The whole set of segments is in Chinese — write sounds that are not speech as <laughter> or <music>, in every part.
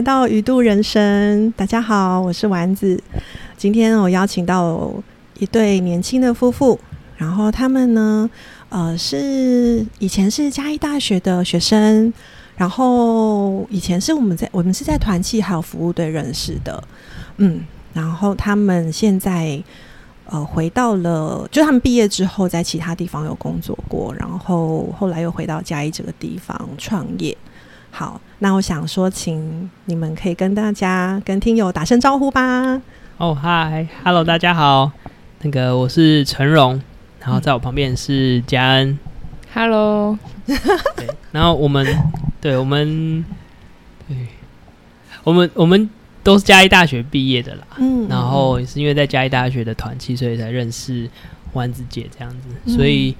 来到鱼度人生。大家好，我是丸子。今天我邀请到一对年轻的夫妇，然后他们呢，呃，是以前是嘉义大学的学生，然后以前是我们在我们是在团契还有服务队认识的，嗯，然后他们现在呃回到了，就他们毕业之后在其他地方有工作过，然后后来又回到嘉义这个地方创业。好，那我想说，请你们可以跟大家、跟听友打声招呼吧。哦，嗨，Hello，大家好，那个我是陈荣，然后在我旁边是嘉恩，Hello，<laughs> 对，然后我们，对我们，对，我们我们都是嘉义大学毕业的啦，嗯，然后也是因为在嘉义大学的团契，所以才认识丸子姐这样子，所以。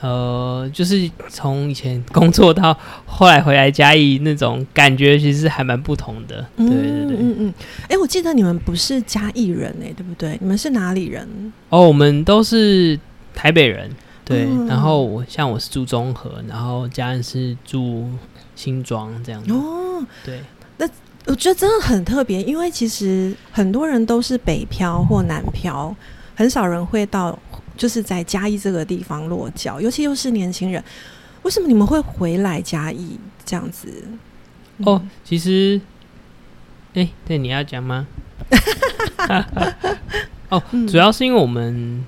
呃，就是从以前工作到后来回来嘉义那种感觉，其实还蛮不同的。对对对，嗯嗯。哎，我记得你们不是嘉义人哎，对不对？你们是哪里人？哦，我们都是台北人。对，然后我像我是住中和，然后家人是住新庄这样子。哦，对。那我觉得真的很特别，因为其实很多人都是北漂或南漂，很少人会到。就是在嘉义这个地方落脚，尤其又是年轻人，为什么你们会回来嘉义这样子？哦，其实，哎，对，你要讲吗？<laughs> 哦，主要是因为我们，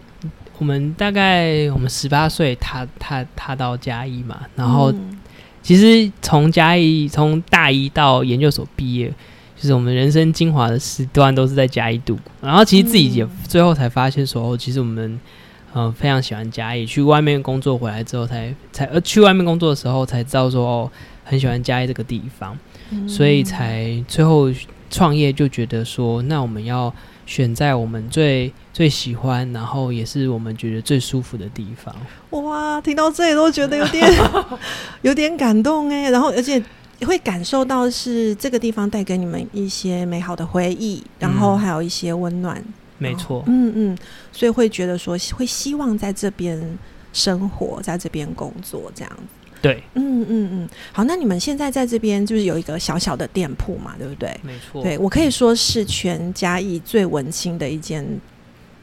我们大概我们十八岁踏踏踏到嘉义嘛，然后其实从嘉义从大一到研究所毕业，就是我们人生精华的时段都是在嘉义度过，然后其实自己也最后才发现说，哦，其实我们。嗯，非常喜欢嘉义。去外面工作回来之后，才才呃去外面工作的时候才知道说哦，很喜欢嘉义这个地方，所以才最后创业就觉得说，那我们要选在我们最最喜欢，然后也是我们觉得最舒服的地方。哇，听到这里都觉得有点 <laughs> 有点感动哎，然后而且会感受到是这个地方带给你们一些美好的回忆，然后还有一些温暖。没错，嗯嗯，所以会觉得说会希望在这边生活，在这边工作这样子。对，嗯嗯嗯。好，那你们现在在这边就是有一个小小的店铺嘛，对不对？没错，对我可以说是全嘉义最文青的一间。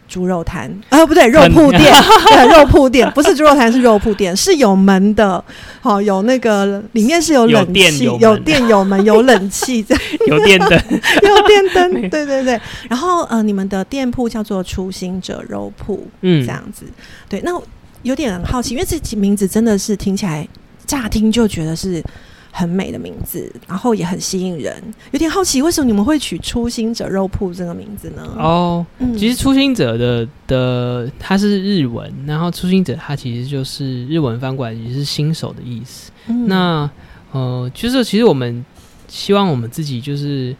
猪肉摊。啊，不对，肉铺店，<laughs> 对，肉铺店。不是猪肉摊，是肉铺店，是有门的，好，有那个里面是有冷气，有电有门有冷气，这样 <laughs> 有电灯，<laughs> 有电灯，对。对对。然后呃，你们的店铺叫做初心者肉铺，嗯，这样子，对。那有点好奇，因为这名字真的是听起来乍听就觉得是。很美的名字，然后也很吸引人。有点好奇，为什么你们会取“初心者肉铺”这个名字呢？哦，其实“初心者”的的它是日文，然后“初心者”它其实就是日文翻过来也是新手的意思。那呃，就是其实我们希望我们自己就是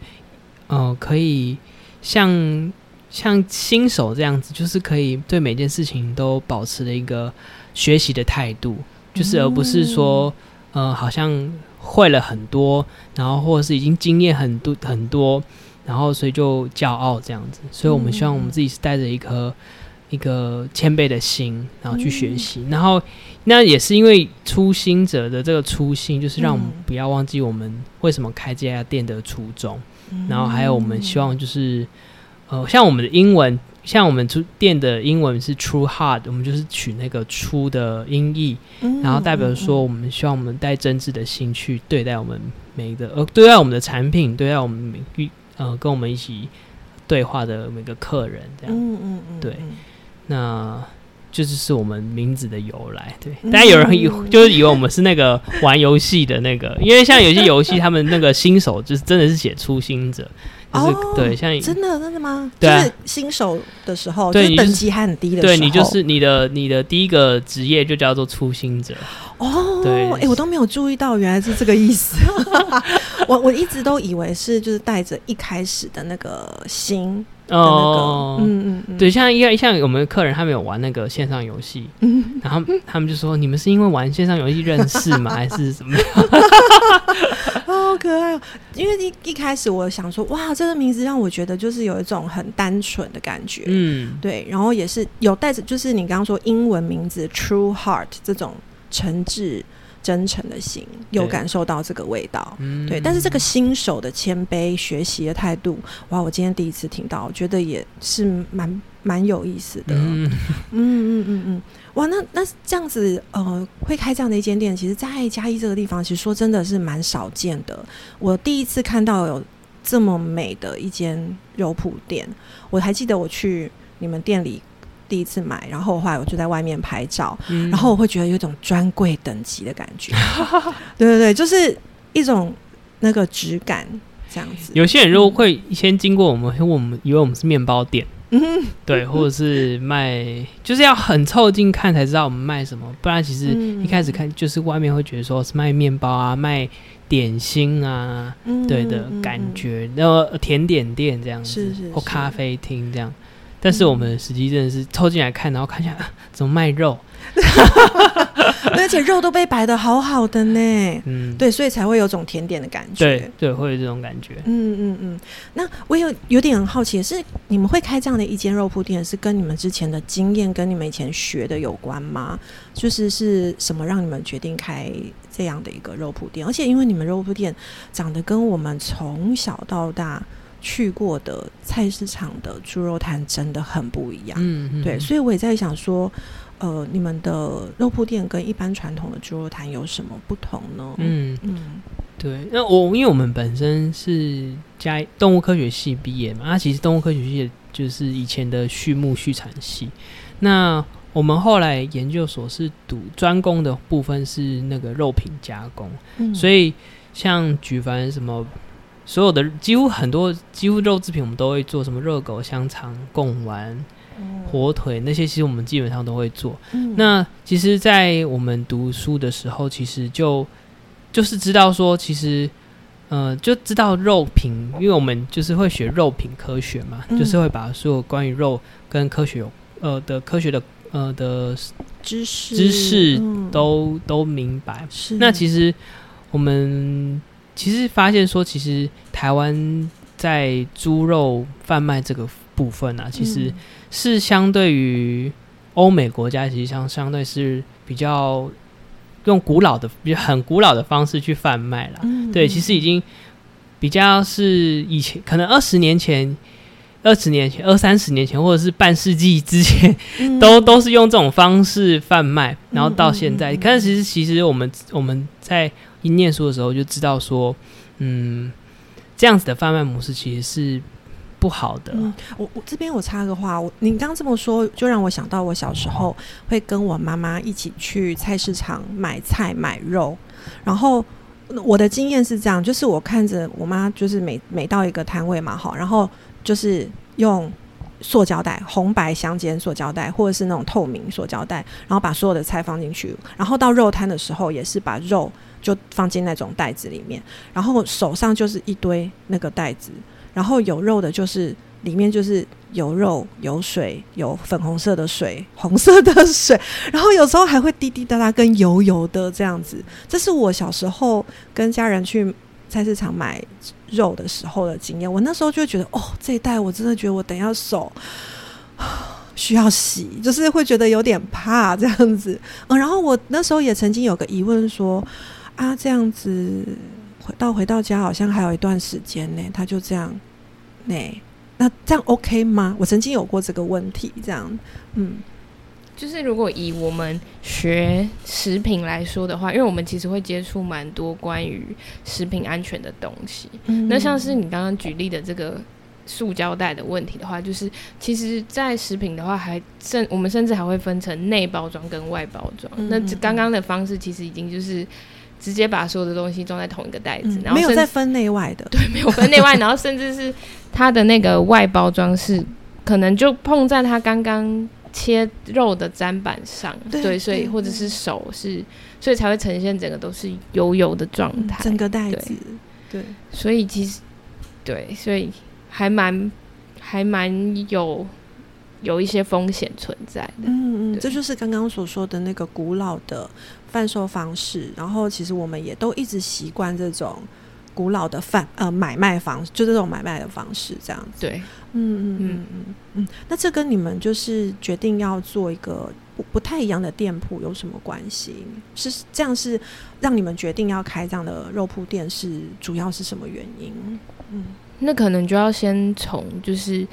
呃，可以像像新手这样子，就是可以对每件事情都保持了一个学习的态度，就是而不是说呃，好像。会了很多，然后或者是已经经验很多很多，然后所以就骄傲这样子。所以我们希望我们自己是带着一颗一个谦卑的心，然后去学习。然后那也是因为初心者的这个初心，就是让我们不要忘记我们为什么开这家店的初衷。然后还有我们希望就是呃，像我们的英文。像我们出店的英文是 True Heart，我们就是取那个“出”的音译，然后代表说我们希望我们带真挚的心去对待我们每一个呃对待我们的产品，对待我们每呃跟我们一起对话的每个客人，这样，嗯嗯嗯，对，那就是是我们名字的由来。对，当然有人以就是以为我们是那个玩游戏的那个，因为像有些游戏，<laughs> 他们那个新手就是真的是写初心者。哦，对，像真的真的吗？就是新手的时候，对，等级还很低的时候，对你就是你的你的第一个职业就叫做初心者。哦，对，哎，我都没有注意到，原来是这个意思。<laughs> 我 <laughs> 我一直都以为是就是带着一开始的那个心。哦，嗯嗯，对，像一像我们的客人，他们有玩那个线上游戏，<laughs> 然后他们就说：“你们是因为玩线上游戏认识吗？还是什么？” <laughs> 好可爱哦！因为一一开始我想说，哇，这个名字让我觉得就是有一种很单纯的感觉，嗯，对，然后也是有带着，就是你刚刚说英文名字 True Heart 这种诚挚。真诚的心，有感受到这个味道。嗯对，但是这个新手的谦卑、学习的态度，哇，我今天第一次听到，我觉得也是蛮蛮有意思的。嗯嗯嗯嗯嗯，哇，那那这样子，呃，会开这样的一间店，其实，在嘉义这个地方，其实说真的是蛮少见的。我第一次看到有这么美的一间肉铺店，我还记得我去你们店里。第一次买，然后的话我就在外面拍照，嗯。然后我会觉得有一种专柜等级的感觉，<laughs> 对对对，就是一种那个质感这样子。有些人如果会先经过我们，因为我们以为我们是面包店，嗯，对，或者是卖，就是要很凑近看才知道我们卖什么，不然其实嗯。一开始看就是外面会觉得说是卖面包啊，卖点心啊，嗯对的嗯感觉，然后甜点店这样子，是是是。或咖啡厅这样。但是我们实际真的是凑进来看，然后看一下、啊、怎么卖肉，<laughs> 而且肉都被摆的好好的呢，嗯，对，所以才会有种甜点的感觉。对对，会有这种感觉。嗯嗯嗯，那我有有点很好奇，是你们会开这样的一间肉铺店，是跟你们之前的经验跟你们以前学的有关吗？就是是什么让你们决定开这样的一个肉铺店？而且因为你们肉铺店长得跟我们从小到大去过的菜市场的猪肉摊真的很不一样。嗯，嗯对，所以我也在想说，呃，你们的肉铺店跟一般传统的猪肉摊有什么不同呢？嗯，嗯对。那我因为我们本身是加动物科学系毕业嘛，那其实动物科学系就是以前的畜牧畜产系。那我们后来研究所是读专攻的部分是那个肉品加工，嗯所以像举凡什么所有的几乎很多几乎肉制品我们都会做，什么热狗、香肠、贡丸、火腿那些，其实我们基本上都会做。嗯。那其实，在我们读书的时候，其实就就是知道说，其实呃，就知道肉品，因为我们就是会学肉品科学嘛，嗯。就是会把所有关于肉跟科学有呃的科学的呃的知识知识嗯。都都明白。是。那其实我们其实发现说，其实台湾在猪肉贩卖这个部分啊，其实是相对于欧美国家，其实相相对是比较用古老的、比较很古老的方式去贩卖啦。嗯对，其实已经比较是以前可能二十年前。二十年前、二三十年前，或者是半世纪之前，嗯都都是用这种方式贩卖，然后到嗯现在，嗯嗯可是其实其实我们我们在一念书的时候就知道说，嗯，这样子的贩卖模式其实是不好的。嗯，我我这边我插个话，我你刚刚这么说，就让我想到我小时候会跟我妈妈一起去菜市场买菜买肉，然后我的经验是这样，就是我看着我妈，就是每每到一个摊位嘛，好，然后就是用塑胶袋，红白相间塑胶袋，或者是那种透明塑胶袋，然后把所有的菜放进去，然后到肉摊的时候也是把肉就放进那种袋子里面，然后手上就是一堆那个袋子，然后有肉的就是里面就是有肉有水有粉红色的水红色的水，然后有时候还会滴滴答答跟油油的这样子，这是我小时候跟家人去菜市场买肉的时候的经验。我那时候就觉得，哦，这一袋我真的觉得我等一下手。需要洗，就是会觉得有点怕这样子。嗯，然后我那时候也曾经有个疑问说，啊，这样子回到回到家好像还有一段时间呢，他就这样，呢，那这样 OK 吗？我曾经有过这个问题，这样，嗯就是如果以我们学食品来说的话，因为我们其实会接触蛮多关于食品安全的东西。嗯那像是你刚刚举例的这个塑胶袋的问题的话，就是其实，在食品的话还甚我们甚至还会分成内包装跟外包装。嗯那这刚刚的方式其实已经就是直接把所有的东西装在同一个袋子，嗯然后没有再分内外的，<laughs> 对，没有分内外，然后甚至是它的那个外包装是可能就碰在它刚刚切肉的砧板上，对对，所以或者是手是，所以才会呈现整个都是油油的状态，嗯整个袋子，对，所以其实对，所以还蛮还蛮有有一些风险存在的，嗯嗯，这就是刚刚所说的那个古老的贩售方式。然后，其实我们也都一直习惯这种古老的贩呃买卖方，就这种买卖的方式，这样子。对，嗯嗯嗯嗯嗯。那这跟你们就是决定要做一个不不太一样的店铺有什么关系？是这样是让你们决定要开这样的肉铺店是主要是什么原因？嗯，那可能就要先从就是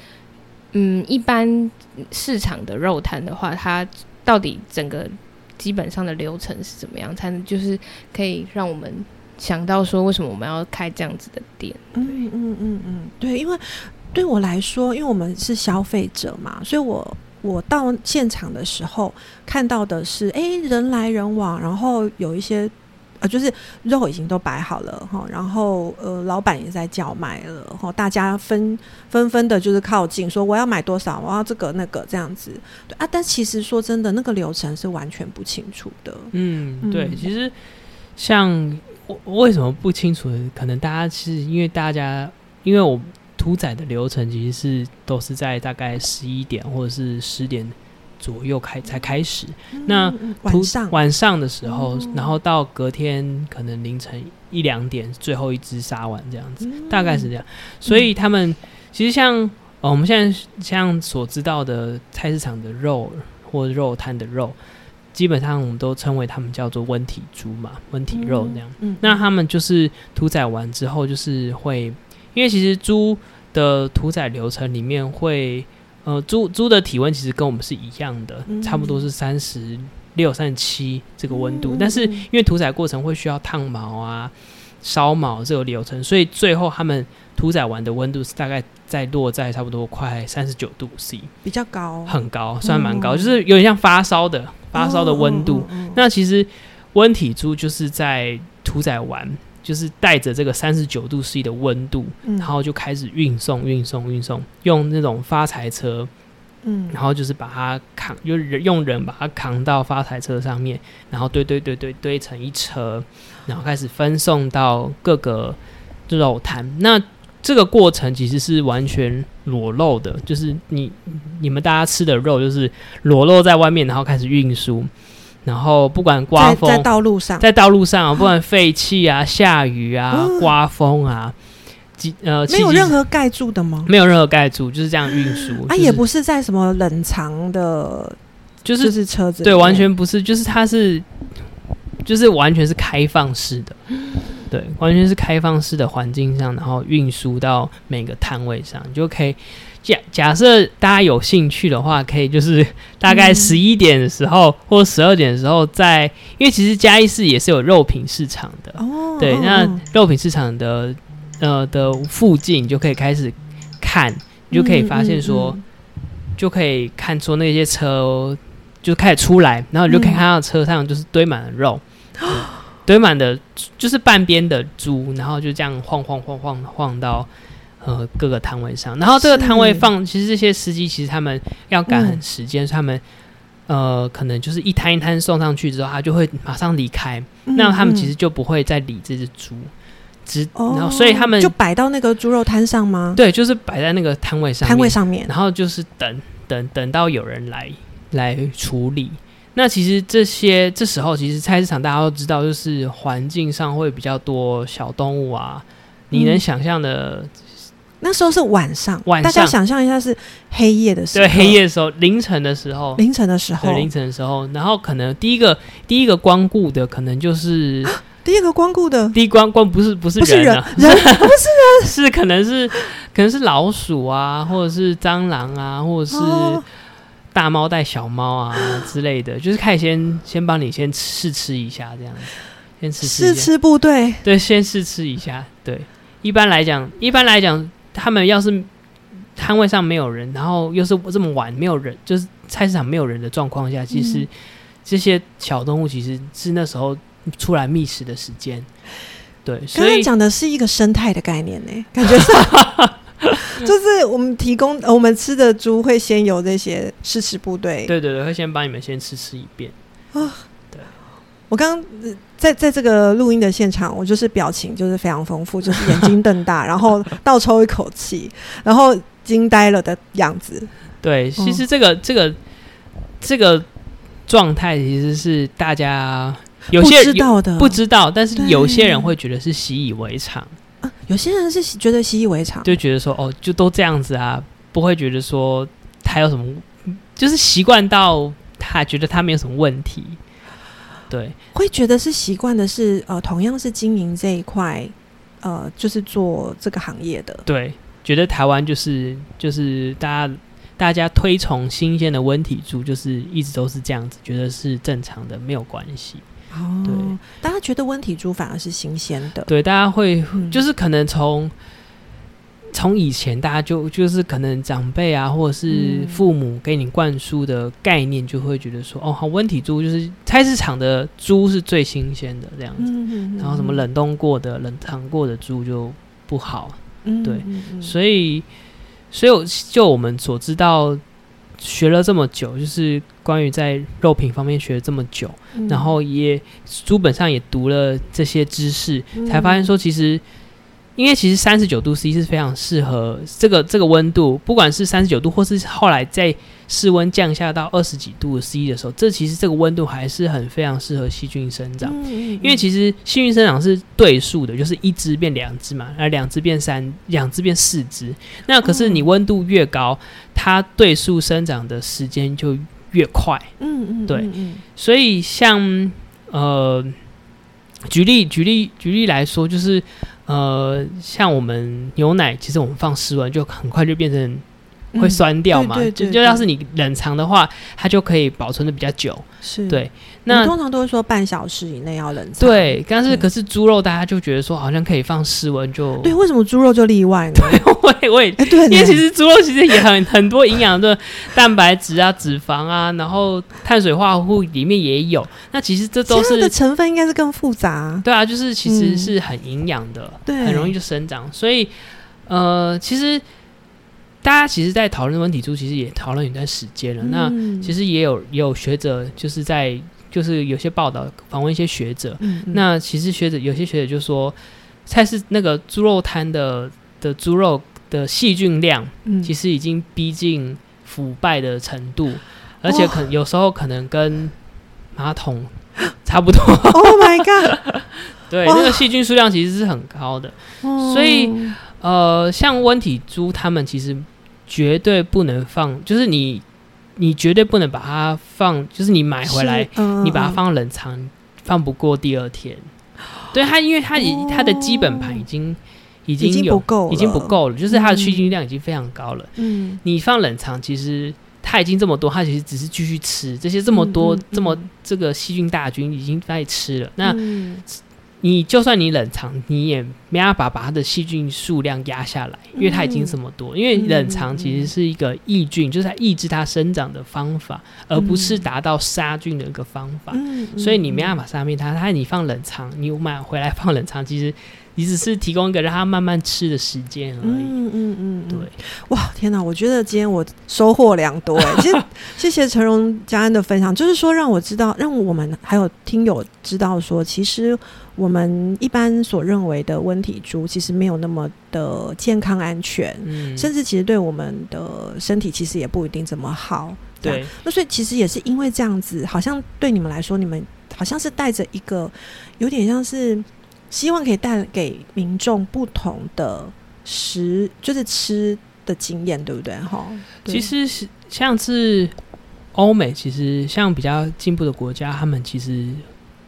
嗯，一般市场的肉摊的话，它到底整个基本上的流程是怎么样，才能就是可以让我们想到说为什么我们要开这样子的店？嗯嗯嗯嗯，对，因为对我来说，因为我们是消费者嘛，所以我。我到现场的时候看到的是，哎，人来人往，然后有一些，啊，就是肉已经都摆好了哈，然后呃，老板也在叫卖了哈，大家纷纷纷的，就是靠近说我要买多少，我要这个那个这样子，对啊，但其实说真的，那个流程是完全不清楚的。嗯，对，其实像我为什么不清楚？可能大家是因为大家，因为我。屠宰的流程其实是都是在大概十一点或者是十点左右开才开始。那晚上晚上的时候，然后到隔天可能凌晨一两点最后一只杀完这样子，大概是这样。所以他们其实像呃我们现在像所知道的菜市场的肉或肉摊的肉，基本上我们都称为他们叫做温体猪嘛，温体肉那样。嗯那他们就是屠宰完之后就是会。因为其实猪的屠宰流程里面会，呃，猪猪的体温其实跟我们是一样的，差不多是三十六、三十七这个温度。但是因为屠宰过程会需要烫毛啊、烧毛这个流程，所以最后他们屠宰完的温度是大概在落在差不多快三十九度 C，比较高，很高，算蛮高，就是有点像发烧的发烧的温度。那其实温体猪就是在屠宰完。就是带着这个三十九度 C 的温度，然后就开始运送、运送、运送，用那种发财车，嗯，然后就是把它扛，就是用人把它扛到发财车上面，然后堆堆堆堆堆成一车，然后开始分送到各个肉摊。那这个过程其实是完全裸露的，就是你你们大家吃的肉就是裸露在外面，然后开始运输。然后不管刮风，在道路上，在道路上啊，不管废气啊、下雨啊、刮风啊，呃，没有任何盖住的吗？没有任何盖住，就是这样运输。啊，也不是在什么冷藏的，就是是车子，对，完全不是，就是它是，就是完全是开放式的，对，完全是开放式的环境上，然后运输到每个摊位上，就可以。假假设大家有兴趣的话，可以就是 <laughs> 大概十一点的时候或十二点的时候，在因为其实嘉义市也是有肉品市场的哦。对，那肉品市场的呃的附近就可以开始看，你就可以发现说，就可以看出那些车就开始出来，然后你就可以看到车上就是堆满了肉，堆满的就是半边的猪，然后就这样晃晃晃晃晃到。呃，各个摊位上，然后这个摊位放，其实这些司机其实他们要赶很时间，他们呃，可能就是一摊一摊送上去之后，他就会马上离开，那他们其实就不会再理这只猪，只然后所以他们就摆到那个猪肉摊上吗？对，就是摆在那个摊位上，摊位上面，然后就是等等等到有人来来处理。那其实这些这时候，其实菜市场大家都知道，就是环境上会比较多小动物啊，你能想象的。那时候是晚上，大家想象一下是黑夜的时候，对，黑夜的时候，凌晨的时候，凌晨的时候，对，凌晨的时候，然后可能第一个第一个光顾的可能就是第一个光顾的，第一光光不是不是不是人，人不是人，<laughs> 是可能是可能是老鼠啊，或者是蟑螂啊，或者是大猫带小猫啊之类的，就是可以先先帮你先试吃一下这样子，先试试吃部队，对，先试吃一下，对，一般来讲，一般来讲。他们要是摊位上没有人，然后又是这么晚没有人，就是菜市场没有人的状况下，其实这些小动物其实是那时候出来觅食的时间。对，所以讲的是一个生态的概念呢，感觉是，<laughs> <laughs> 就是我们提供我们吃的猪会先有这些试吃部队，对对对，会先帮你们先吃吃一遍啊。对，我刚刚。在在这个录音的现场，我就是表情就是非常丰富，就是眼睛瞪大，<laughs> 然后倒抽一口气，然后惊呆了的样子。对，其实这个这个这个状态其实是大家有些知道的，不知道，但是有些人会觉得是习以为常啊。有些人是觉得习以为常，就觉得说哦，就都这样子啊，不会觉得说他有什么，就是习惯到。他觉得他没有什么问题。对，会觉得是习惯的是呃，同样是经营这一块，呃，就是做这个行业的，对，觉得台湾就是就是大家大家推崇新鲜的温体猪，就是一直都是这样子，觉得是正常的，没有关系。哦，对，大家觉得温体猪反而是新鲜的，对，大家会嗯。就是可能从从以前大家就就是可能长辈啊，或者是嗯父母给你灌输的概念，就会觉得说，哦，好温体猪就是菜市场的猪是最新鲜的这样子，嗯然后什么，冷冻过的、冷藏过的猪就不好，嗯对。所以，所以就我们所知道。学了这么久，就是关于在肉品方面学了这么久，嗯。然后也书本上也读了这些知识，嗯。才发现说，其实因为其实三十九度 C 是非常适合这个这个温度，不管是三十九度，或是后来在室温降下到二十几度 C 的时候，这其实这个温度还是很非常适合细菌生长。嗯嗯因为其实细菌生长是对数的，就是一只变两只嘛，而两只变三，两只变四只。那可是你温度越高，它对数生长的时间就越快。嗯嗯对所以像呃，举例举例举例来说，就是呃，像我们牛奶，其实我们放室温就很快就变成嗯会酸掉嘛。对对对就就要是你冷藏的话，它就可以保存的比较久。是对，那那通常都会说半小时以内要冷藏，对，但是可是猪肉大家就觉得说好像可以放室温就对，为什么猪肉就例外呢？<laughs> 对我也我也哎，对，因为其实猪肉其实也很很多营养的蛋白质啊、脂肪啊，然后碳水化合物里面也有。那其实这都它是的成分应该是更复杂，对啊，就是其实嗯是很营养的，对很容易就生长。所以呃，其实大家其实，在讨论温体猪，其实也讨论一段时间了。那嗯其实也有也有学者就是在就是有些报道访问一些学者，嗯嗯那其实学者有些学者就说，菜市那个猪肉摊的的猪肉的细菌量，嗯其实已经逼近腐败的程度，而且可有时候可能跟马桶 <gasps> 差不多。Oh my god！<laughs> 对，那个细菌数量其实是很高的。所以哦呃，像温体猪，他们其实绝对不能放，就是你你绝对不能把它放，就是你买回来，嗯你把它放冷藏，放不过第二天。<gasps> 对它，因为它已、它的基本盘已经已已经经有不够，已经不，够了，就是它的嗯细菌量已经非常高了。嗯，你放冷藏，其实它已经这么多，它其实只是继续吃这些这么多、嗯嗯这么嗯这个细菌大军已经在吃了。那嗯你就算你冷藏，你也没办法把它的细菌数量压下来，因为它已经这么多。因为冷藏其实是一个抑菌，就是它抑制它生长的方法，而不是达到杀菌的一个方法。嗯所以你没办法，法杀灭它，它你放冷藏，你买回来放冷藏，其实你只是提供一个让他慢慢吃的时间而已。嗯嗯嗯，对，哇，天哪！我觉得今天我收获良多哎。<laughs> 其实谢谢陈荣嘉恩的分享，就是说让我知道，让我们还有听友知道说，其实我们一般所认为的温体猪，其实没有那么的健康安全。嗯，甚至其实对我们的身体其实也不一定怎么好，对，那所以其实也是因为这样子，好像对你们来说，你们好像是带着一个有点像是希望可以带给民众不同的食，就是吃的经验，对不对？哈，其实是像是欧美，其实像比较进步的国家，他们其实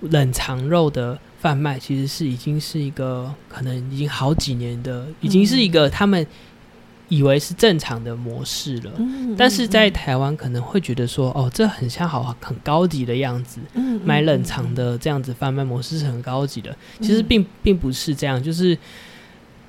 冷藏肉的贩卖其实是已经是一个可能已经好几年的，已经是一个他们以为是正常的模式了。嗯但是在台湾可能会觉得说，哦，这很像好很高级的样子，嗯买冷藏，的这样子贩卖模式是很高级的。其实嗯并并不是这样，就是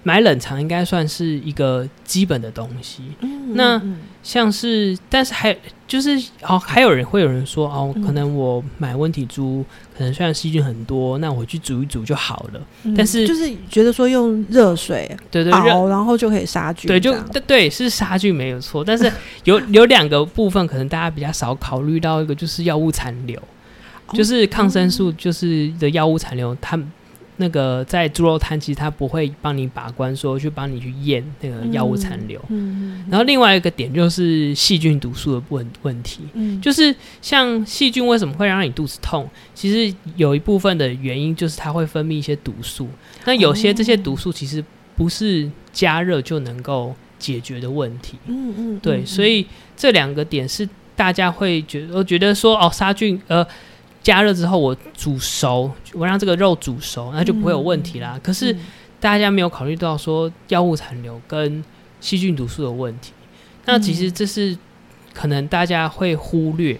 买冷藏应该算是一个基本的东西。嗯那嗯像是，但是还就是哦，还有人会有人说哦，嗯可能我买温体猪，可能虽然细菌很多，那我去煮一煮就好了。嗯但是就是觉得说用热水对对热熬，然后就可以杀菌，对，就对对是杀菌没有错，但是有 <laughs> 有两个部分可能大家比较少考虑到，一个就是药物残留，哦就是抗生素就是的药物残留，他们。那个在猪肉摊，其实他不会帮你把关，说去帮你去验那个药物残留。嗯，嗯然后另外一个点就是细菌毒素的问问题，嗯就是像细菌为什么会让你肚子痛？其实有一部分的原因就是它会分泌一些毒素，那有些这些毒素其实不是加热就能够解决的问题。嗯嗯，对，嗯所以这两个点是大家会觉得觉得说哦，杀菌呃加热之后我煮熟，我让这个肉煮熟，那就不会有问题啦。可是大家没有考虑到说药物残留跟细菌毒素的问题，那其实这是可能大家会忽略。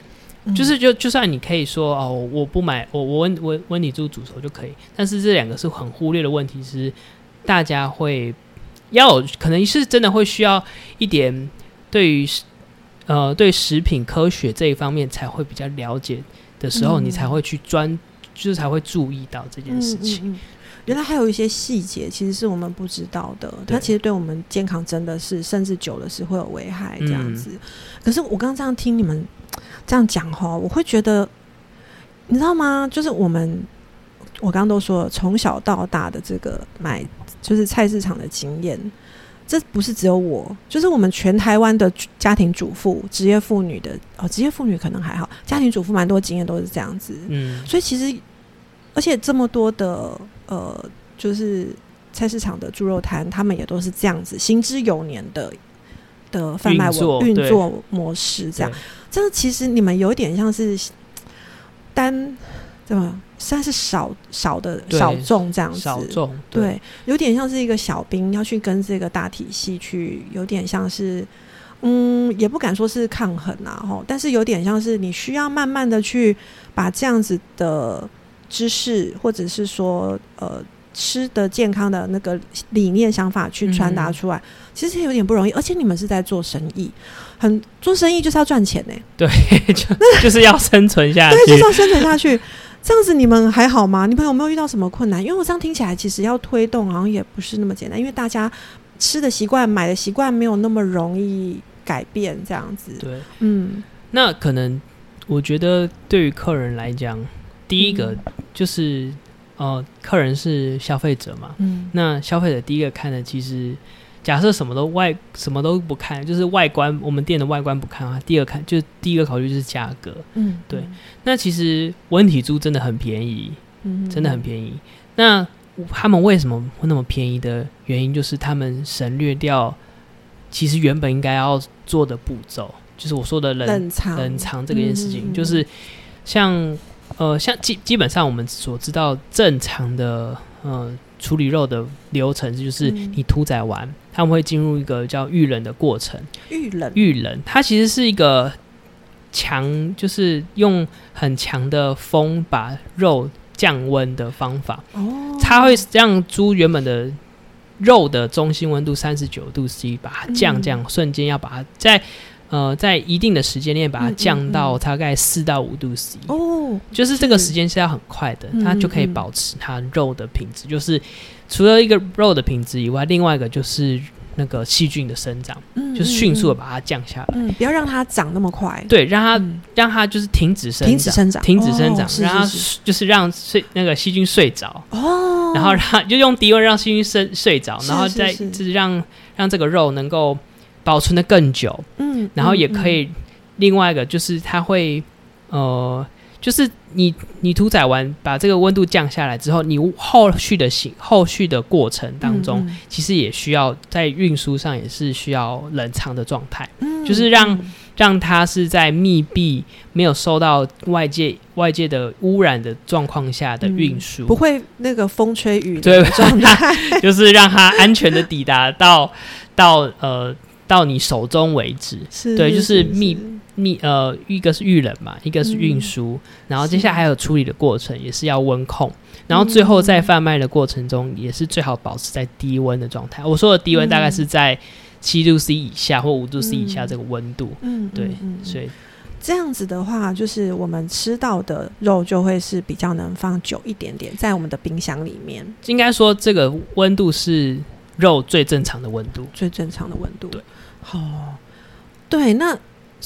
就是就就算你可以说哦，我不买我我温温温你猪煮熟就可以，但是这两个是很忽略的问题，是大家会要可能是真的会需要一点对于呃对食品科学这一方面才会比较了解的时候，你才会去专就是才会注意到这件事情。原来还有一些细节，其实是我们不知道的。它其实对我们健康真的是，甚至久了是会有危害这样子。可是我刚刚这样听你们这样讲哈，我会觉得，你知道吗？就是我们我刚刚都说了，从小到大的这个买就是菜市场的经验，这不是只有我，就是我们全台湾的家庭主妇、职业妇女的哦，职业妇女可能还好，家庭主妇蛮多经验都是这样子。嗯，所以其实而且这么多的。呃，就是菜市场的猪肉摊，他们也都是这样子，行之有年的的贩卖运作模式，这样。这个其实你们有点像是单，对吧？算是少少的少众这样子，少众对，有点像是一个小兵要去跟这个大体系去，有点像是，嗯，也不敢说是抗衡啊，吼，但是有点像是你需要慢慢的去把这样子的。知识，或者是说，呃，吃的健康的那个理念想法去传达出来，其实有点不容易。而且你们是在做生意，很做生意就是要赚钱呢。对，<laughs> 就 <laughs> 就是要生存下去，对，就是要生存下去。这样子你们还好吗？你们有没有遇到什么困难？因为我这样听起来，其实要推动好像也不是那么简单，因为大家吃的习惯、买的习惯没有那么容易改变。这样子，对，嗯，那可能我觉得对于客人来讲。第一个就是，呃，客人是消费者嘛，嗯，那消费者第一个看的，其实假设什么都外什么都不看，就是外观，我们店的外观不看啊，第二看就是第一个考虑就是价格，嗯，对。那其实温体猪真的很便宜，嗯，真的很便宜。那他们为什么会那么便宜的原因，就是他们省略掉其实原本应该要做的步骤，就是我说的冷藏冷藏这件事情，就是像。呃，像基基本上我们所知道正常的呃处理肉的流程，就是你屠宰完，他们会进入一个叫遇冷的过程。遇冷，预冷，它其实是一个强，就是用很强的风把肉降温的方法。哦，它会让猪原本的肉的中心温度三十九度 C，把它降降，瞬间要把它在。呃，在一定的时间内把它降到大概四到五度 C 哦，就是这个时间是要很快的，它就可以保持它肉的品质。就是除了一个肉的品质以外，另外一个就是那个细菌的生长，就是迅速的把它降下来。嗯，不要让它长那么快。对，让它让它就是停止生长，停止生长，停止生长，让它就是让睡那个细菌睡着。哦，然后让就用低温让细菌睡睡着，然后再就是让让这个肉能够。保存的更久，嗯，然后也可以另外一个就是它会，呃，就是你你屠宰完把这个温度降下来之后，你后续的行后续的过程当中，其实也需要在运输上也是需要冷藏的状态，嗯，就是让让它是在密闭没有受到外界外界的污染的状况下的运输，不会那个风吹雨对状态，<laughs> 就是让它安全的抵达到到呃。到你手中为止，对，就是密密呃，一个是预冷嘛，一个是运输，然后接下来还有处理的过程，也是要温控，然后最后在贩卖的过程中，也是最好保持在低温的状态。我说的低温大概是在七度 C 以下或五度 C 以下这个温度，嗯，对，所以这样子的话，就是我们吃到的肉就会是比较能放久一点点，在我们的冰箱里面。应该说，这个温度是肉最正常的温度，最正常的温度，对。哦，对，那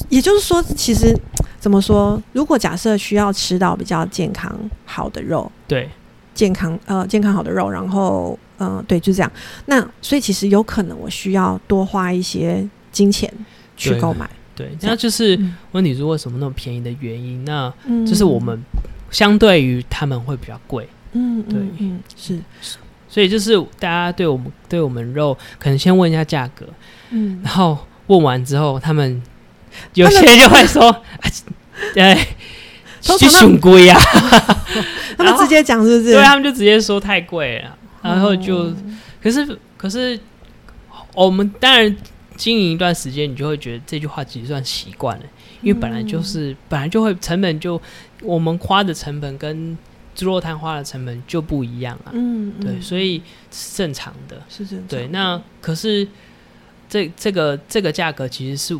也就是说，其实怎么说？如果假设需要吃到比较健康好的肉，对，健康呃健康好的肉，然后嗯，对，就这样。那所以其实有可能我需要多花一些金钱去购买，对，那就是问你是为什么那么便宜的原因。那就是我们相对于他们会比较贵，嗯，对，嗯，是，所以就是大家对我们对我们肉，可能先问一下价格。嗯，然后问完之后，他们有些人就会说，<laughs> 哎，去熊贵呀，<laughs> 他们直接讲是不是？对他们就直接说太贵了，然后就，可是可是我们当然经营一段时间，你就会觉得这句话其实算习惯了，因为本来就是本来就会成本就我们花的成本跟猪肉摊花的成本就不一样啊，嗯，对，所以是正常的，是正常。对，那可是这这个这个价格其实是。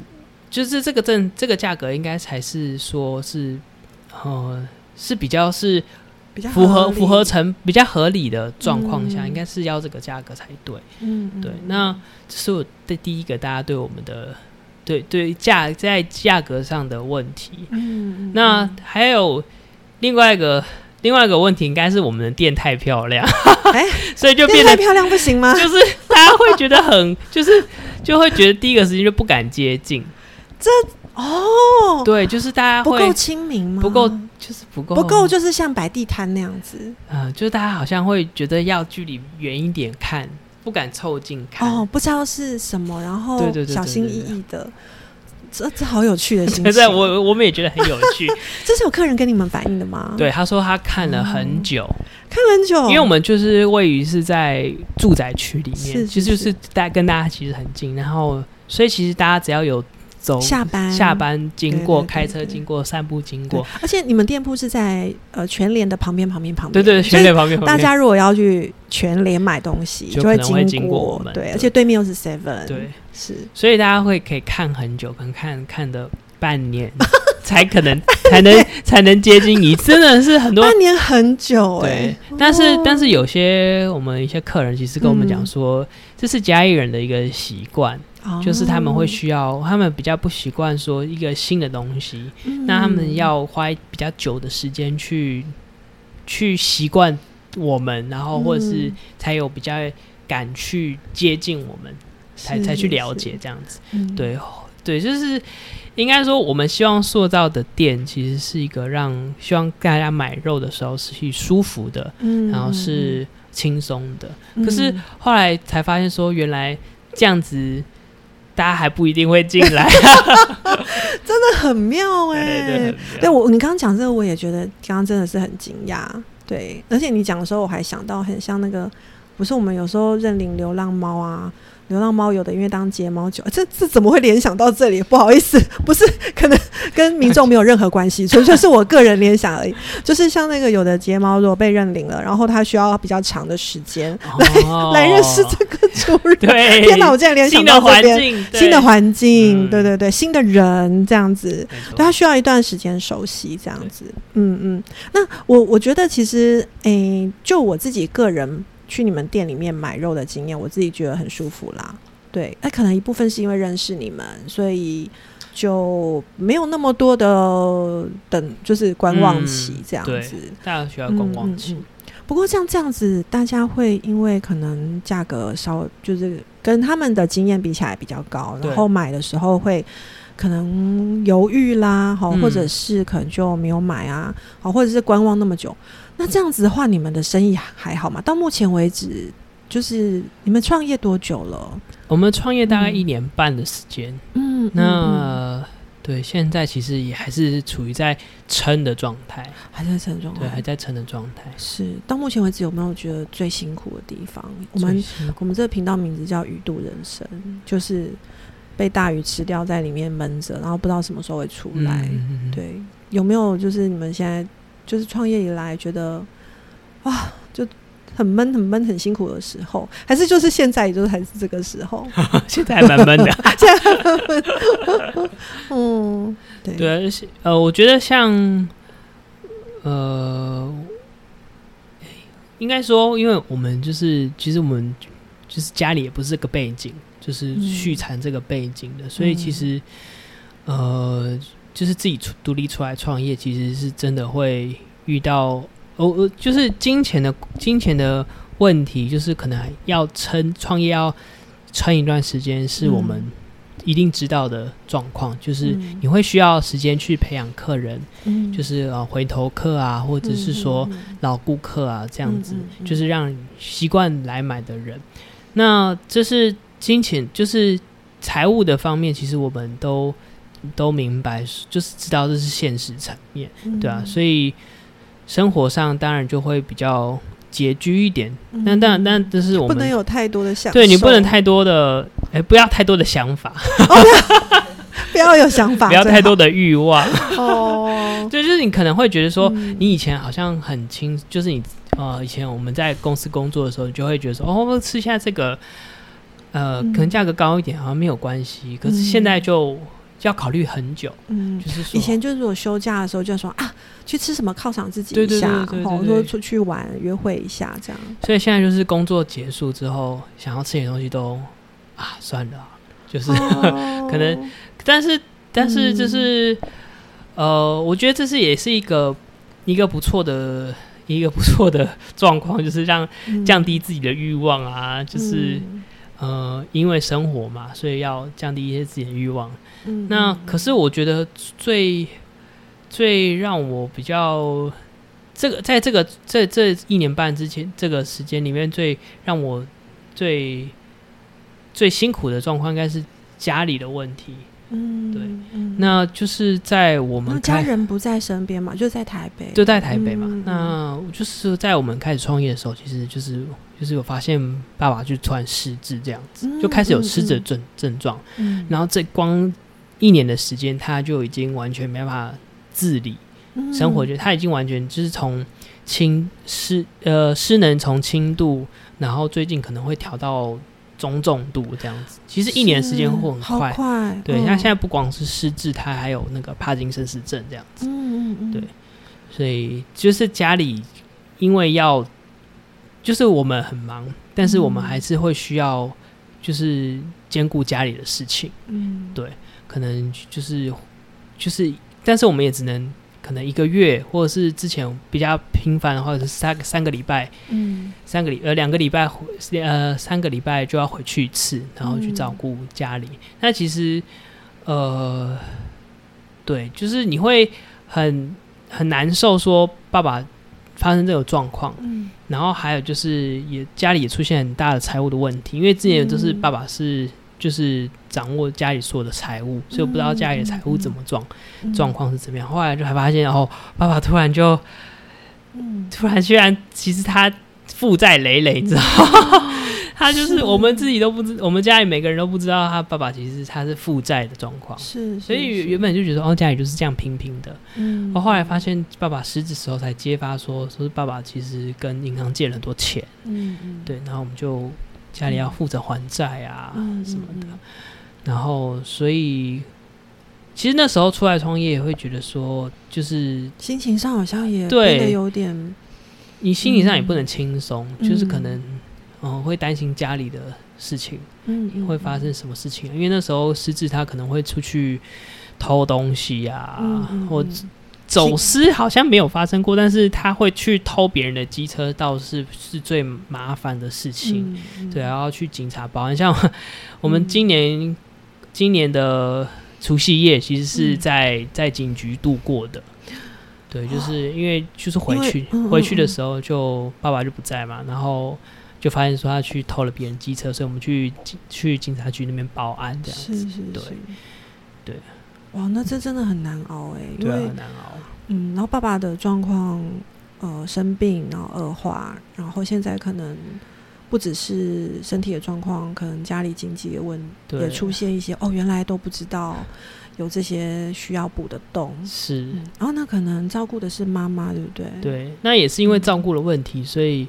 就是这个正这个价格应该才是说是，呃，是比较是比较符合符合成比较合理的状况下，应该是要这个价格才对。嗯，对。那这是我的第一个，大家对我们的对对价在价格上的问题。嗯，那还有另外一个另外一个问题，应该是我们的店太漂亮，哎，<laughs> <laughs> 所以就变得漂亮不行吗？就是大家会觉得很，就是就会觉得第一个时间就不敢接近。这哦，对，就是大家不够亲民吗？不够，就是不够，不够，就是像摆地摊那样子。嗯，就是大家好像会觉得要距离远一点看，不敢凑近看。哦，不知道是什么，然后小心翼翼的。这这好有趣的心情，<laughs> 我我们也觉得很有趣。<laughs> 这是有客人跟你们反映的吗？对，他说他看了很久，看很久，因为我们就是位于是在住宅区里面，其实就是大家跟大家其实很近，然后所以其实大家只要有。走下班下班经过开车经过散步经过，而且你们店铺是在呃全联的旁边旁边旁边，对对全联旁边。大家如果要去全联买东西，就会经过我们。对，而且对面又是 Seven，对，是，所以大家会可以看很久，可能看看的半年 <laughs> 才可能才能 <laughs> 才能接近你，真的是很多半年很久哎。但是但是有些我们一些客人其实跟我们讲说，这是嘉义人的一个习惯。就是他们会需要，他们比较不习惯说一个新的东西，那他们要花比较久的时间去去习惯我们，然后或者是才有比较敢去接近我们，才才去了解这样子。对对，就是应该说，我们希望塑造的店其实是一个让希望大家买肉的时候是去舒服的，然后是轻松的。可是后来才发现说，原来这样子。大家还不一定会进来，<laughs> 真的很妙哎！对我，你刚刚讲这个，我也觉得刚刚真的是很惊讶。对，而且你讲的时候，我还想到很像那个，不是我们有时候认领流浪猫啊。流浪猫有的因为当睫毛酒，这这怎么会联想到这里？不好意思，<laughs> 不是，可能 <laughs> 跟民众没有任何关系，纯粹是我个人联想而已。就是像那个有的睫毛如果被认领了，然后它需要比较长的时间来来认识这个主人。对，天哪，我竟然联想到这边新的环境，对对对，新的人这样子，对它需要一段时间熟悉这样子。嗯嗯，那我我觉得其实，诶，就我自己个人。去你们店里面买肉的经验，我自己觉得很舒服啦。对，那可能一部分是因为认识你们，所以就没有那么多的等，就是观望期这样子。大家需要观望期。不过像这样子，大家会因为可能价格稍就是跟他们的经验比起来比较高，然后买的时候会可能犹豫啦，好，或者是可能就没有买啊，好，或者是观望那么久。那这样子的话，你们的生意还好吗？到目前为止，就是你们创业多久了？我们创业大概一年半的时间。嗯，那对，现在其实也还是处于在撑的状态，还在撑状态，对，还在撑的状态。是到目前为止，有没有觉得最辛苦的地方？我们我们这个频道名字叫“鱼肚人生”，就是被大鱼吃掉，在里面闷着，然后不知道什么时候会出来。对，有没有就是你们现在？就是创业以来觉得，哇，就很闷、很闷、很辛苦的时候，还是就是现在，也就是还是这个时候，<laughs> 现在还蛮闷的。现在，嗯，对对，呃，我觉得像，呃，应该说，因为我们就是，其实我们就是家里也不是这个背景，就是续产这个背景的，所以其实，呃。就是自己出独立出来创业，其实是真的会遇到哦，就是金钱的金钱的问题，就是可能要撑创业要撑一段时间，是我们一定知道的状况。就是你会需要时间去培养客人，就是呃回头客啊，或者是说老顾客啊，这样子，就是让习惯来买的人。那这是金钱，就是财务的方面，其实我们都。都明白，就是知道这是现实层面，嗯。对啊，所以生活上当然就会比较拮据一点。但当然，但这是我们不能有太多的想，对你不能太多的，哎、不要太多的想法，<laughs> 不要有想法，<laughs> 不要太多的欲望。哦。<laughs> 对，就是你可能会觉得说，嗯。你以前好像很轻，就是你呃，以前我们在公司工作的时候，你就会觉得说，哦，吃下这个，呃，嗯。可能价格高一点好像没有关系，可是现在就要考虑很久，嗯，就是说，以前就是我休假的时候就说啊，去吃什么犒赏自己一下，或者对说出去玩约会一下这样。所以现在就是工作结束之后，想要吃点东西都啊算了，就是，哦 <laughs> 可能但是但是就是、呃，我觉得这是也是一个一个不错的。一个不错的状况，就是让嗯降低自己的欲望啊，就是、嗯呃，因为生活嘛，所以要降低一些自己的欲望。嗯。那可是我觉得最最让我比较这个在这个这这一年半之前这个时间里面，最让我最最辛苦的状况，应该是家里的问题。嗯对。嗯。那就是在我们家人不在身边嘛，就在台北，就在台北嘛，嗯那就是在我们开始创业的时候，其实就是就是有发现爸爸就突然失智这样子，嗯就开始有失智的症症状。嗯。然后这光一年的时间，他就已经完全没办法自理。嗯生活，就他已经完全就是从轻失呃失能从轻度，然后最近可能会调到中重度这样子。其实一年时间会很快。快，对，嗯。他现在不光是失智，他还有那个帕金森氏症这样子，嗯嗯嗯，对。所以就是家里因为要，就是我们很忙，但是我们嗯。还是会需要就是兼顾家里的事情。嗯。对可能就是就是，但是我们也只能可能一个月，或者是之前比较频繁的话，是三三个礼拜，嗯三个礼呃两个礼拜呃三个礼拜就要回去一次，然后去照顾家里。那其实呃，对，就是你会很很难受，说爸爸发生这种状况，嗯然后还有就是也家里也出现很大的财务的问题，因为之前就是爸爸是就是掌握家里所有的财务，所以我不知道家里的财务怎么状嗯状况是怎么样。后来就还发现，哦，爸爸突然就嗯。突然居然其实他负债累累，你知道吗？<laughs> 他就是是我们自己都不知，我们家里每个人都不知道他爸爸其实他是负债的状况，是，所以原本就觉得哦家里就是这样平平的，嗯。我后来发现爸爸失智时候才揭发说，说是爸爸其实跟银行借了很多钱。嗯嗯。对，然后我们就家里要负责还债啊嗯什么的，嗯然后所以其实那时候出来创业也会觉得说，就是心情上好像也对。变得有点你心理上也不能轻松，嗯就是可能嗯、呃会担心家里的事情嗯嗯会发生什么事情，因为那时候狮子他可能会出去偷东西呀、或嗯走私好像没有发生过，但是他会去偷别人的机车，倒是是最麻烦的事情。对，然后去警察报案。像我 <laughs> 们今年、今年的除夕夜，其实是嗯在、在警局度过的。对，就是因为就是回去回去的时候就，爸爸就不在嘛，然后就发现说他去偷了别人机车，所以我们去警去警察局那边报案，这样子。对是是对哇，那这真的很难熬哎，因对很难熬。嗯，然后爸爸的状况呃生病，然后恶化，然后现在可能不只是身体的状况，可能家里经济的问对也出现一些哦，原来都不知道有这些需要补的洞。是，嗯，然后那可能照顾的是妈妈，对不对？，对，那也是因为照顾的问题，所以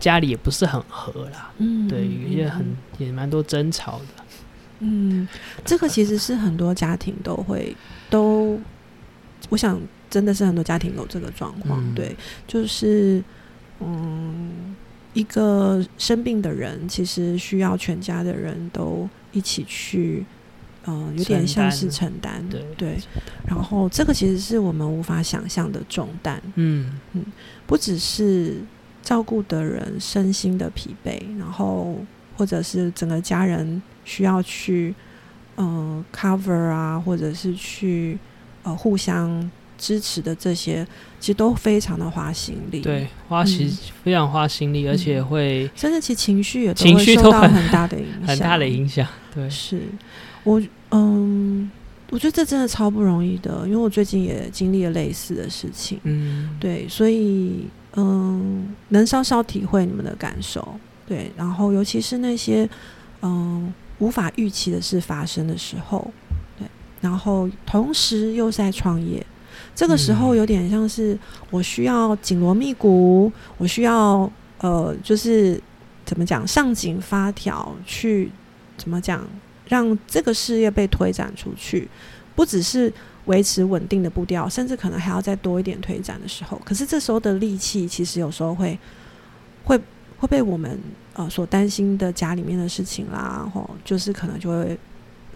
家里也不是很和啦。嗯，对，嗯有些很嗯也蛮多争吵的。嗯，这个其实是很多家庭都会都，我想真的是很多家庭有这个状况，嗯。对，就是嗯，一个生病的人，其实需要全家的人都一起去，嗯，有点像是承担，对对，然后这个其实是我们无法想象的重担，嗯。嗯，不只是照顾的人身心的疲惫，然后或者是整个家人需要去呃 cover 啊，或者是去呃互相支持的这些，其实都非常的花心力。对，，花其实非常花心力，而且会甚至其情绪也都情会受到很大的影响，<laughs> 很大的影响。对，是我嗯，我觉得这真的超不容易的，因为我最近也经历了类似的事情。嗯，对，所以嗯，能稍稍体会你们的感受。对，然后尤其是那些嗯无法预期的事发生的时候，对，然后同时又在创业，这个时候嗯有点像是我需要紧锣密鼓，我需要呃，就是怎么讲，上紧发条去怎么讲，让这个事业被推展出去，不只是维持稳定的步调，甚至可能还要再多一点推展的时候。可是这时候的力气，其实有时候会会会被我们呃所担心的家里面的事情啦，吼，就是可能就会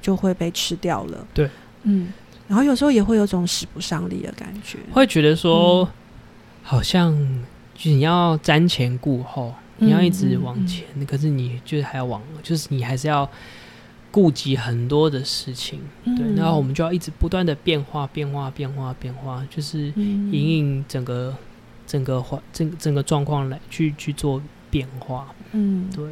就会被吃掉了。对，嗯，然后有时候也会有种使不上力的感觉。会觉得说嗯，好像就你要瞻前顾后，你要一直往嗯前，可是你就是还要往，就是你还是要顾及很多的事情，对，嗯然后我们就要一直不断的变化、变化、变化、变化，就是引领整个整个环整整个状况来去去做变化，嗯，对，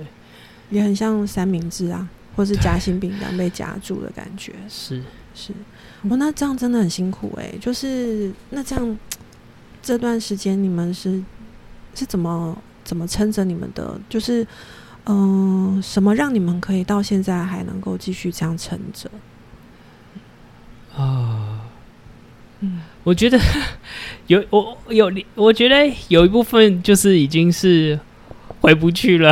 也很像三明治啊，或是夹心饼干被夹住的感觉。是，是，哦，那这样真的很辛苦哎、就是那这样这段时间你们是是怎么怎么撑着你们的？就是嗯、什么让你们可以到现在还能够继续这样撑着？啊。嗯我觉得 <laughs> 有我有，我觉得有一部分就是已经是回不去了，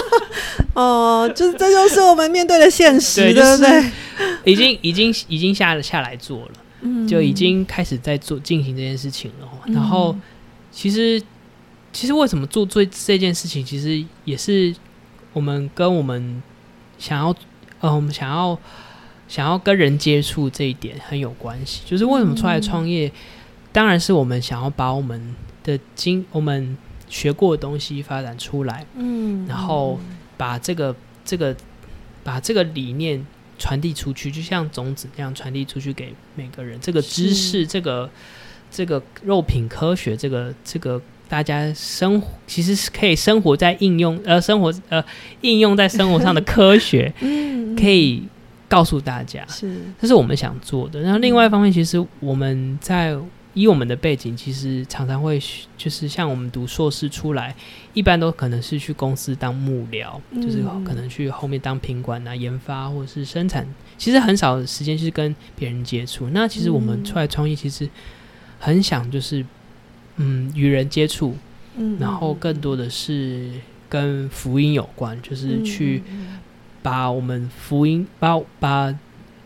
<laughs> 哦，就是这就是我们面对的现实，对对不对？已经已经已经下了下来做了，嗯。就已经开始在做进行这件事情了。然后其实其实为什么做做这件事情，其实也是我们跟我们想要呃，我们想要想要跟人接触这一点很有关系。就是为什么出来创业，当然是我们想要把我们的经我们学过的东西发展出来，嗯。然后把这个这个把这个理念传递出去，就像种子那样传递出去给每个人。这个知识，这个这个肉品科学，这个这个大家生活其实是可以生活在应用呃生活呃应用在生活上的科学，<laughs> 嗯。可以告诉大家，是。这是我们想做的。然后另外一方面，其实我们在以我们的背景，其实常常会就是像我们读硕士出来，一般都可能是去公司当幕僚，嗯就是可能去后面当品管啊、研发或者是生产，其实很少的时间是跟别人接触。那其实我们嗯出来创业，其实很想就是嗯与人接触，嗯然后更多的是跟福音有关，就是去。把我们福音，把把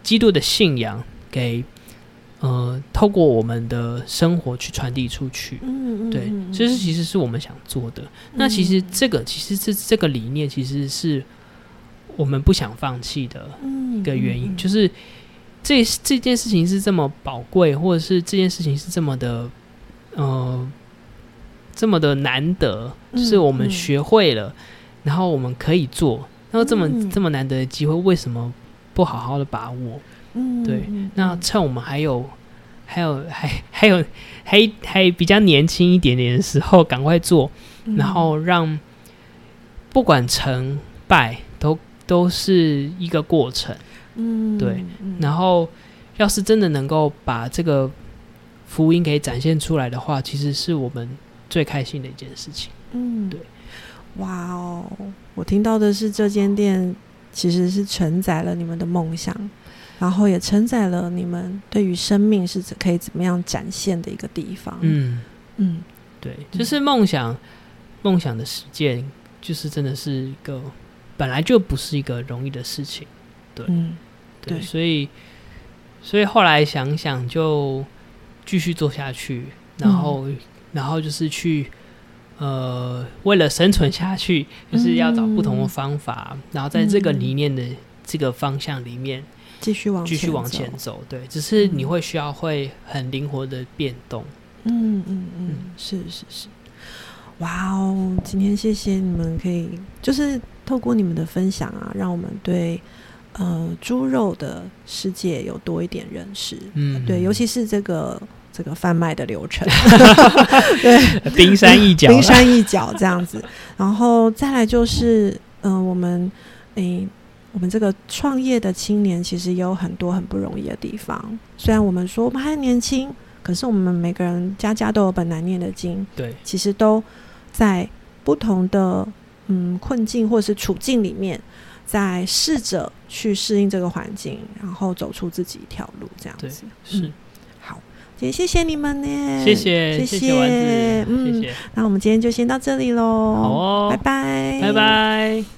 基督的信仰给呃，透过我们的生活去传递出去。嗯对，这是其实是我们想做的。那其实这个其实这这个理念，其实是我们不想放弃的一一个原因，就是这这件事情是这么宝贵，或者是这件事情是这么的呃这么的难得，就是我们学会了，然后我们可以做。那这么、嗯这么难得的机会，为什么不好好的把握？嗯对，那趁我们还有、还有、还还有、还还比较年轻一点点的时候，赶快做，然后让不管成败都都是一个过程。嗯对，然后要是真的能够把这个福音给展现出来的话，其实是我们最开心的一件事情。嗯。对，哇哦，我听到的是这间店其实是承载了你们的梦想，然后也承载了你们对于生命是怎可以怎么样展现的一个地方。嗯，嗯。对，就是梦想，梦想的实践，就是真的是一个本来就不是一个容易的事情。嗯对，对。所以所以后来想想就继续做下去，然后、然后就是去呃为了生存下去，就是要找不同的方法，然后在这个理念的这个方向里面继续往继续往前走。对，只是你会需要会很灵活的变动。嗯嗯嗯，是是是。哇哦，今天谢谢你们，可以就是透过你们的分享啊，让我们对呃猪肉的世界有多一点认识。嗯，对，尤其是这个这个贩卖的流程，<laughs> <laughs> 对冰山一角，冰山一角这样子。然后再来就是，嗯、我们诶、我我们这个创业的青年其实也有很多很不容易的地方。虽然我们说我们还年轻，可是我们每个人家家都有本难念的经，对，其实都在不同的嗯困境或是处境里面，在试着去适应这个环境，然后走出自己一条路，这样子。是嗯，好，也谢谢你们呢，谢谢谢谢嗯谢谢，那我们今天就先到这里喽，好哦拜拜，拜拜。